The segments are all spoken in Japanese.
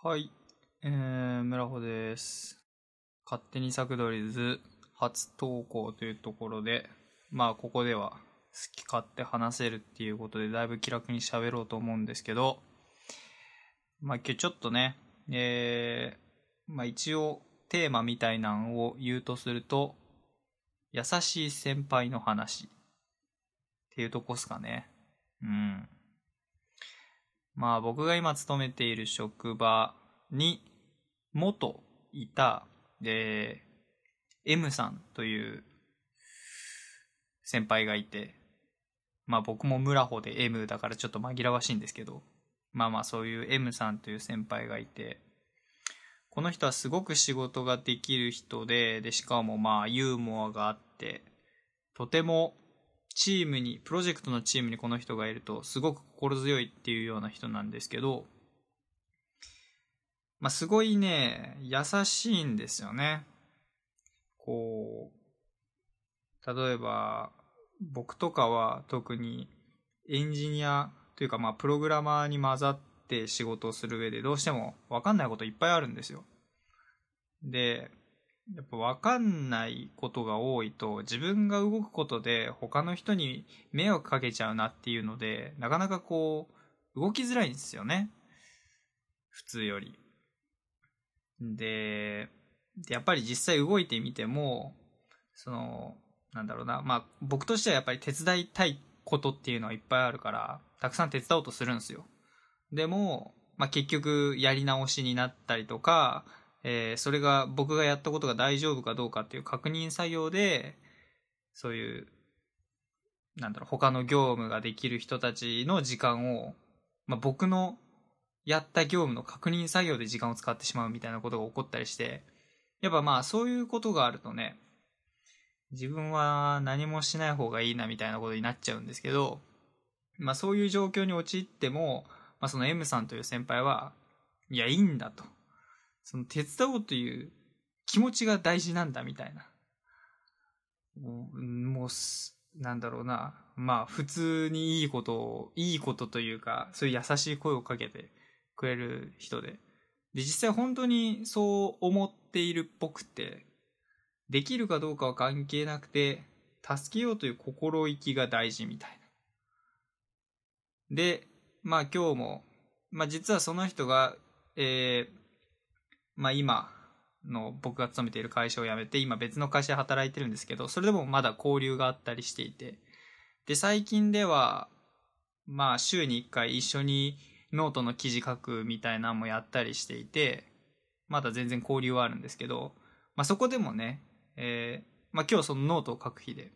はい、えー、村穂です。勝手にサクドリズ初投稿というところで、まあここでは好き勝手話せるっていうことでだいぶ気楽に喋ろうと思うんですけど、まあ今日ちょっとね、えー、まあ一応テーマみたいなんを言うとすると、優しい先輩の話っていうとこっすかね。うん。まあ僕が今勤めている職場に元いた、えー、M さんという先輩がいて、まあ僕も村穂で M だからちょっと紛らわしいんですけど、まあまあそういう M さんという先輩がいて、この人はすごく仕事ができる人で、で、しかもまあユーモアがあって、とてもチームに、プロジェクトのチームにこの人がいると、すごく心強いっていうような人なんですけど、まあ、すごいね、優しいんですよね。こう、例えば、僕とかは特にエンジニアというか、まあ、プログラマーに混ざって仕事をする上で、どうしてもわかんないこといっぱいあるんですよ。で、やっぱ分かんないことが多いと自分が動くことで他の人に迷惑かけちゃうなっていうのでなかなかこう動きづらいんですよね。普通より。ででやっぱり実際動いてみてもそのなんだろうなまあ僕としてはやっぱり手伝いたいことっていうのはいっぱいあるからたくさん手伝おうとするんですよ。でも、まあ、結局やり直しになったりとかえーそれが僕がやったことが大丈夫かどうかっていう確認作業で、そういう、なんだろう、他の業務ができる人たちの時間を、まあ、僕のやった業務の確認作業で時間を使ってしまうみたいなことが起こったりして、やっぱまあそういうことがあるとね、自分は何もしない方がいいなみたいなことになっちゃうんですけど、まあそういう状況に陥っても、まあその M さんという先輩は、いや、いいんだと。その手伝おうという気持ちが大事なんだみたいな。もう、もうすなんだろうな。まあ、普通にいいことを、いいことというか、そういう優しい声をかけてくれる人で。で、実際本当にそう思っているっぽくて、できるかどうかは関係なくて、助けようという心意気が大事みたいな。で、まあ今日も、まあ実はその人が、えー、まあ今の僕が勤めている会社を辞めて今別の会社で働いてるんですけどそれでもまだ交流があったりしていて。で最近ではまあ週に1回一緒にノートの記事書くみたいなのもやったりしていてまだ全然交流はあるんですけど、まあ、そこでもね、えーまあ、今日そのノートを書く日で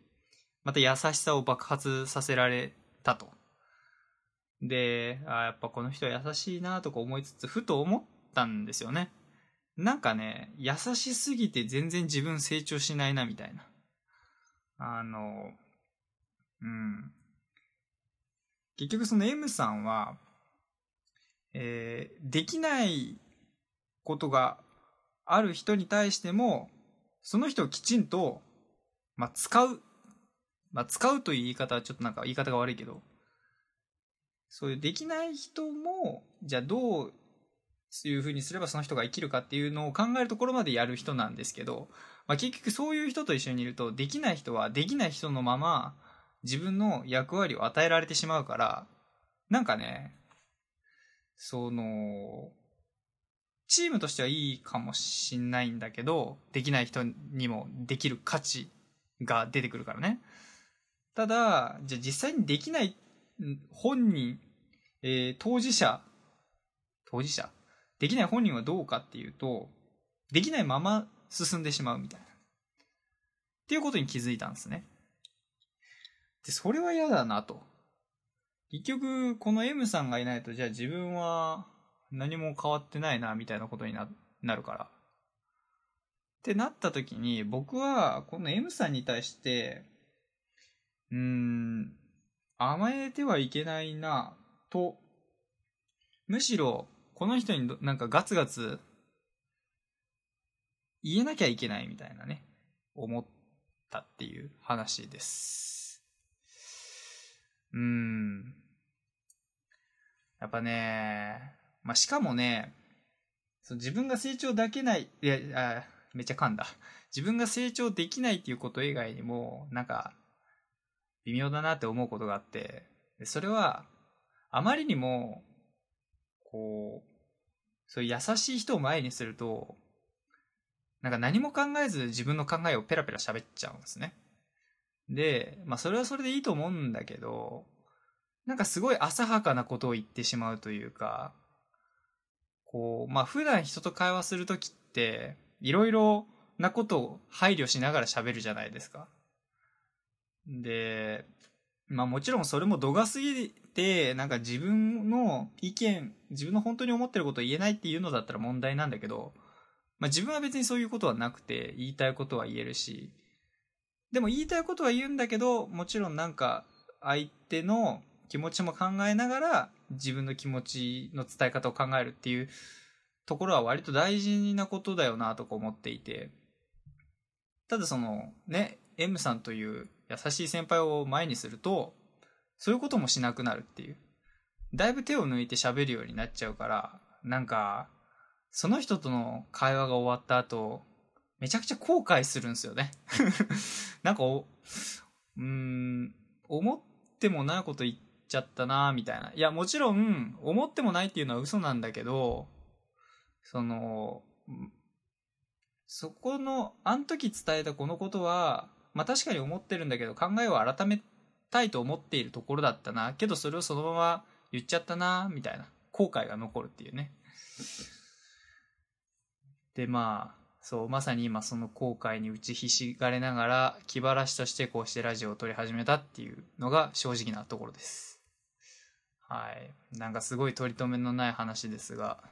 また優しさを爆発させられたと。であやっぱこの人は優しいなとか思いつつふと思ったんですよね。なんかね、優しすぎて全然自分成長しないな、みたいな。あの、うん。結局その M さんは、えーできないことがある人に対しても、その人をきちんと、まあ、使う。まあ、使うという言い方はちょっとなんか言い方が悪いけど、そういうできない人も、じゃあどういうふうにすればその人が生きるかっていうのを考えるところまでやる人なんですけど、まあ、結局そういう人と一緒にいるとできない人はできない人のまま自分の役割を与えられてしまうからなんかねそのチームとしてはいいかもしんないんだけどできない人にもできる価値が出てくるからね。ただじゃあ実際にできない本人、えー当事者当事者？できない本人はどうかっていうと、できないまま進んでしまうみたいな。っていうことに気づいたんですね。で、それは嫌だなと。結局、この M さんがいないと、じゃあ自分は何も変わってないな、みたいなことにななるから。ってなった時に、僕はこの M さんに対して、うーん、甘えてはいけないな、と、むしろ、この人になんかガツガツ言えなきゃいけないみたいなね、思ったっていう話です。うん。やっぱね、まあ、しかもね、その自分が成長できない、いや、あめっちゃ噛んだ。自分が成長できないっていうこと以外にも、なんか、微妙だなって思うことがあって、それは、あまりにも、こう、そういう優しい人を前にすると、なんか何も考えず自分の考えをペラペラ喋っちゃうんですね。で、まあそれはそれでいいと思うんだけど、なんかすごい浅はかなことを言ってしまうというか、こう、まあ普段人と会話するときって、いろいろなことを配慮しながら喋るじゃないですか。で、まあもちろんそれも度が過ぎて、なんか自分の意見、自分の本当に思ってることを言えないっていうのだったら問題なんだけど、まあ自分は別にそういうことはなくて、言いたいことは言えるし、でも言いたいことは言うんだけど、もちろんなんか相手の気持ちも考えながら自分の気持ちの伝え方を考えるっていうところは割と大事なことだよなとか思っていて、ただそのね、M さんという優しい先輩を前にすると、そういうこともしなくなるっていう。だいぶ手を抜いて喋るようになっちゃうから、なんか、その人との会話が終わった後、めちゃくちゃ後悔するんですよね なんかお、うん、思ってもないこと言っちゃったなみたいな。いや、もちろん、思ってもないっていうのは嘘なんだけど、その、そこの、あの時伝えたこのことは、まあ確かに思ってるんだけど、考えを改めたいと思っているところだったな。けどそれをそのまま言っちゃったな、みたいな。後悔が残るっていうね。で、まあ、そう、まさに今その後悔に打ちひしがれながら、気晴らしとしてこうしてラジオを撮り始めたっていうのが正直なところです。はい。なんかすごい取り留めのない話ですが、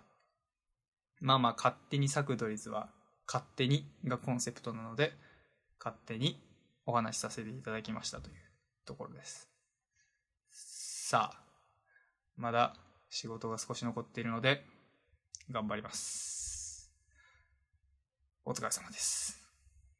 まあまあ勝手に咲くドリズは勝手にがコンセプトなので、勝手にお話しさせていただきましたというところです。さあ、まだ仕事が少し残っているので、頑張ります。お疲れ様です。